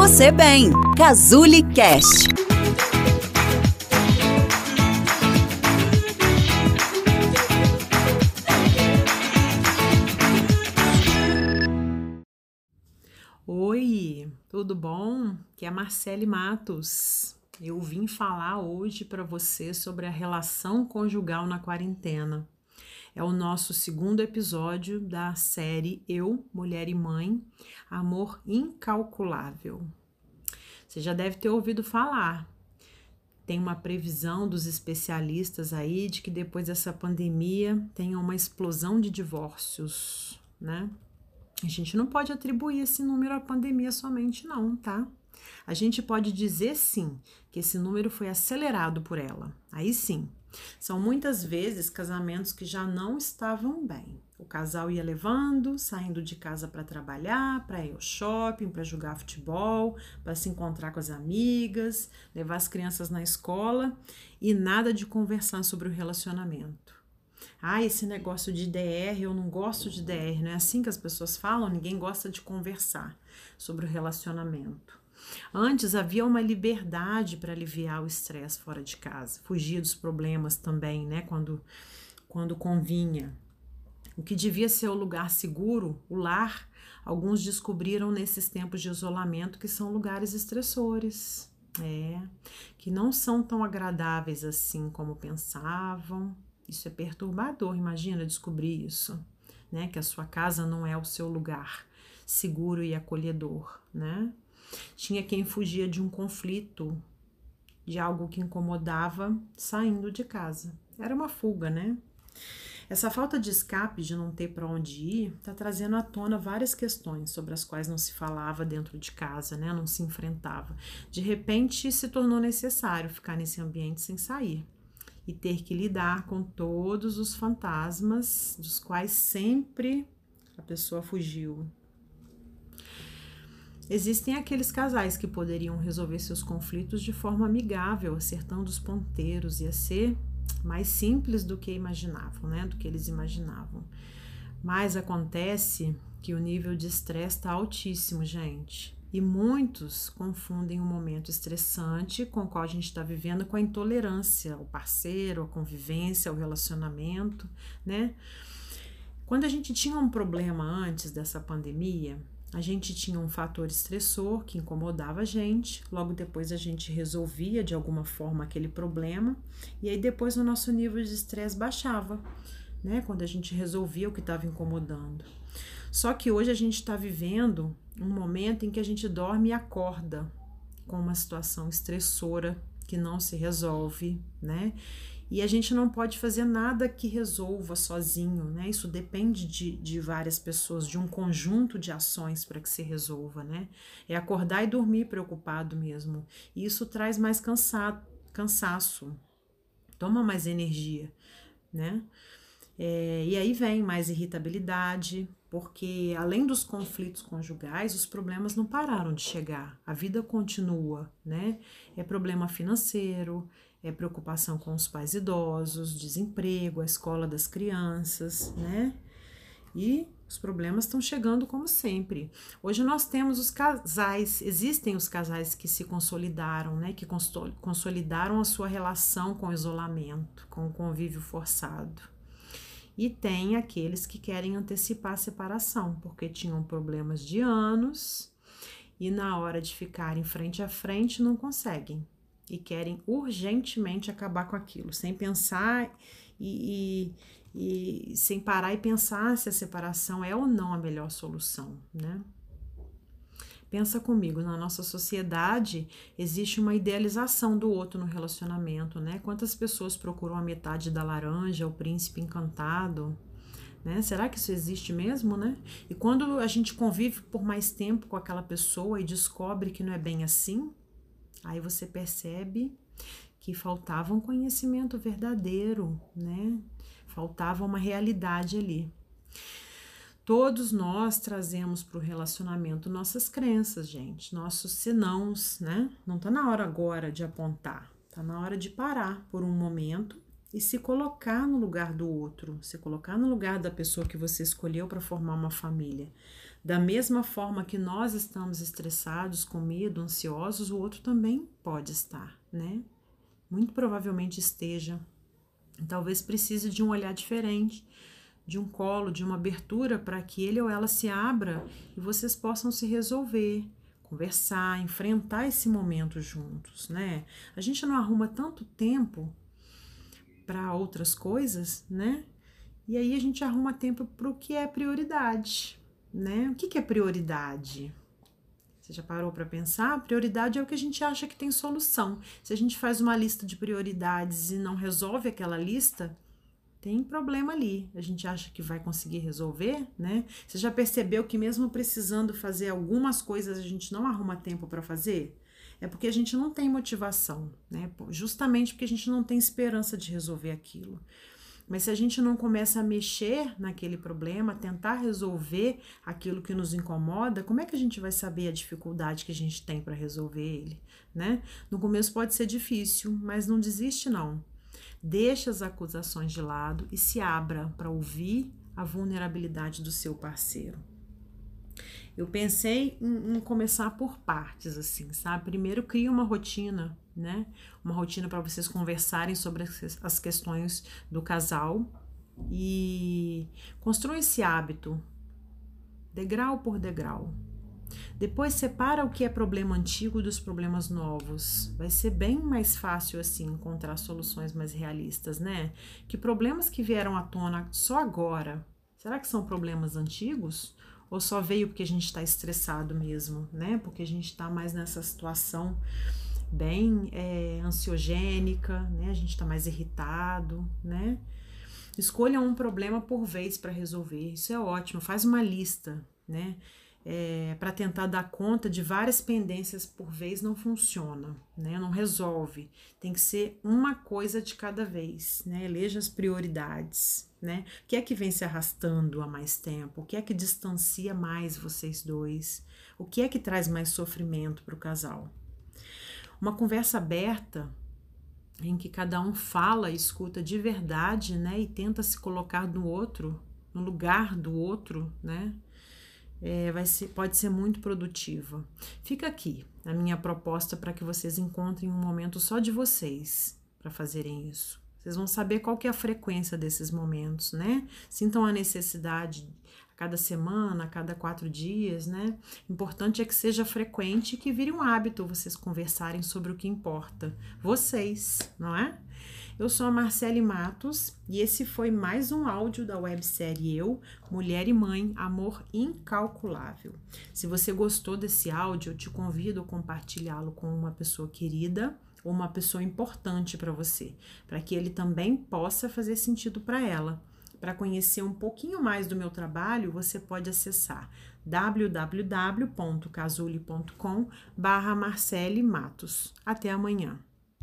você bem. Cazuli Cast. Oi, tudo bom? Que é Marcele Matos. Eu vim falar hoje para você sobre a relação conjugal na quarentena. É o nosso segundo episódio da série Eu, Mulher e Mãe, Amor Incalculável. Você já deve ter ouvido falar. Tem uma previsão dos especialistas aí de que depois dessa pandemia tenha uma explosão de divórcios, né? A gente não pode atribuir esse número à pandemia somente, não, tá? A gente pode dizer sim que esse número foi acelerado por ela. Aí sim, são muitas vezes casamentos que já não estavam bem. O casal ia levando, saindo de casa para trabalhar, para ir ao shopping, para jogar futebol, para se encontrar com as amigas, levar as crianças na escola e nada de conversar sobre o relacionamento. Ah, esse negócio de DR, eu não gosto de DR, não é assim que as pessoas falam? Ninguém gosta de conversar sobre o relacionamento. Antes havia uma liberdade para aliviar o estresse fora de casa, fugir dos problemas também, né? Quando, quando convinha. O que devia ser o lugar seguro, o lar, alguns descobriram nesses tempos de isolamento que são lugares estressores, é, que não são tão agradáveis assim como pensavam. Isso é perturbador, imagina descobrir isso, né? Que a sua casa não é o seu lugar seguro e acolhedor, né? Tinha quem fugia de um conflito, de algo que incomodava, saindo de casa. Era uma fuga, né? Essa falta de escape, de não ter para onde ir, está trazendo à tona várias questões sobre as quais não se falava dentro de casa, né? Não se enfrentava. De repente, se tornou necessário ficar nesse ambiente sem sair e ter que lidar com todos os fantasmas dos quais sempre a pessoa fugiu, Existem aqueles casais que poderiam resolver seus conflitos de forma amigável, acertando os ponteiros, ia ser mais simples do que imaginavam, né? Do que eles imaginavam. Mas acontece que o nível de estresse está altíssimo, gente. E muitos confundem o um momento estressante com o qual a gente está vivendo com a intolerância ao parceiro, à convivência, ao relacionamento, né? Quando a gente tinha um problema antes dessa pandemia, a gente tinha um fator estressor que incomodava a gente, logo depois a gente resolvia de alguma forma aquele problema, e aí depois o nosso nível de estresse baixava, né? Quando a gente resolvia o que estava incomodando. Só que hoje a gente está vivendo um momento em que a gente dorme e acorda com uma situação estressora que não se resolve, né? E a gente não pode fazer nada que resolva sozinho, né? Isso depende de, de várias pessoas, de um conjunto de ações para que se resolva, né? É acordar e dormir preocupado mesmo. E isso traz mais cansa cansaço, toma mais energia, né? É, e aí vem mais irritabilidade, porque além dos conflitos conjugais, os problemas não pararam de chegar, a vida continua, né? É problema financeiro, é preocupação com os pais idosos, desemprego, a escola das crianças, né? E os problemas estão chegando como sempre. Hoje nós temos os casais, existem os casais que se consolidaram, né? Que consolidaram a sua relação com o isolamento, com o convívio forçado. E tem aqueles que querem antecipar a separação, porque tinham problemas de anos e na hora de ficarem frente a frente não conseguem e querem urgentemente acabar com aquilo, sem pensar e, e, e, sem parar e pensar se a separação é ou não a melhor solução, né? Pensa comigo, na nossa sociedade existe uma idealização do outro no relacionamento, né? Quantas pessoas procuram a metade da laranja, o príncipe encantado, né? Será que isso existe mesmo, né? E quando a gente convive por mais tempo com aquela pessoa e descobre que não é bem assim, Aí você percebe que faltava um conhecimento verdadeiro, né? Faltava uma realidade ali. Todos nós trazemos para o relacionamento nossas crenças, gente, nossos senãos, né? Não tá na hora agora de apontar, tá na hora de parar por um momento e se colocar no lugar do outro, se colocar no lugar da pessoa que você escolheu para formar uma família. Da mesma forma que nós estamos estressados, com medo, ansiosos, o outro também pode estar, né? Muito provavelmente esteja. Talvez precise de um olhar diferente, de um colo, de uma abertura para que ele ou ela se abra e vocês possam se resolver, conversar, enfrentar esse momento juntos, né? A gente não arruma tanto tempo para outras coisas, né? E aí a gente arruma tempo para o que é prioridade, né? O que, que é prioridade? Você já parou para pensar? Prioridade é o que a gente acha que tem solução. Se a gente faz uma lista de prioridades e não resolve aquela lista, tem problema ali. A gente acha que vai conseguir resolver, né? Você já percebeu que mesmo precisando fazer algumas coisas, a gente não arruma tempo para fazer? É porque a gente não tem motivação, né? Justamente porque a gente não tem esperança de resolver aquilo. Mas se a gente não começa a mexer naquele problema, tentar resolver aquilo que nos incomoda, como é que a gente vai saber a dificuldade que a gente tem para resolver ele, né? No começo pode ser difícil, mas não desiste não. Deixe as acusações de lado e se abra para ouvir a vulnerabilidade do seu parceiro. Eu pensei em, em começar por partes, assim, sabe? Primeiro, cria uma rotina né? Uma rotina para vocês conversarem sobre as questões do casal e construa esse hábito degrau por degrau. Depois separa o que é problema antigo dos problemas novos. Vai ser bem mais fácil assim encontrar soluções mais realistas, né? Que problemas que vieram à tona só agora, será que são problemas antigos? Ou só veio porque a gente está estressado mesmo, né? Porque a gente está mais nessa situação bem é, ansiogênica, né? A gente está mais irritado, né? Escolha um problema por vez para resolver. Isso é ótimo. Faz uma lista, né? É, para tentar dar conta de várias pendências por vez não funciona, né? Não resolve. Tem que ser uma coisa de cada vez, né? Eleja as prioridades, né? O que é que vem se arrastando há mais tempo? O que é que distancia mais vocês dois? O que é que traz mais sofrimento para o casal? Uma conversa aberta em que cada um fala escuta de verdade, né, e tenta se colocar no outro, no lugar do outro, né, é, vai ser, pode ser muito produtiva. Fica aqui a minha proposta para que vocês encontrem um momento só de vocês para fazerem isso. Vocês vão saber qual que é a frequência desses momentos, né? Sintam a necessidade cada semana, cada quatro dias, né? Importante é que seja frequente e que vire um hábito vocês conversarem sobre o que importa. Vocês, não é? Eu sou a Marcele Matos e esse foi mais um áudio da websérie Eu, Mulher e Mãe, Amor Incalculável. Se você gostou desse áudio, eu te convido a compartilhá-lo com uma pessoa querida ou uma pessoa importante para você, para que ele também possa fazer sentido para ela. Para conhecer um pouquinho mais do meu trabalho, você pode acessar www.casule.com barra Marcele Matos. Até amanhã.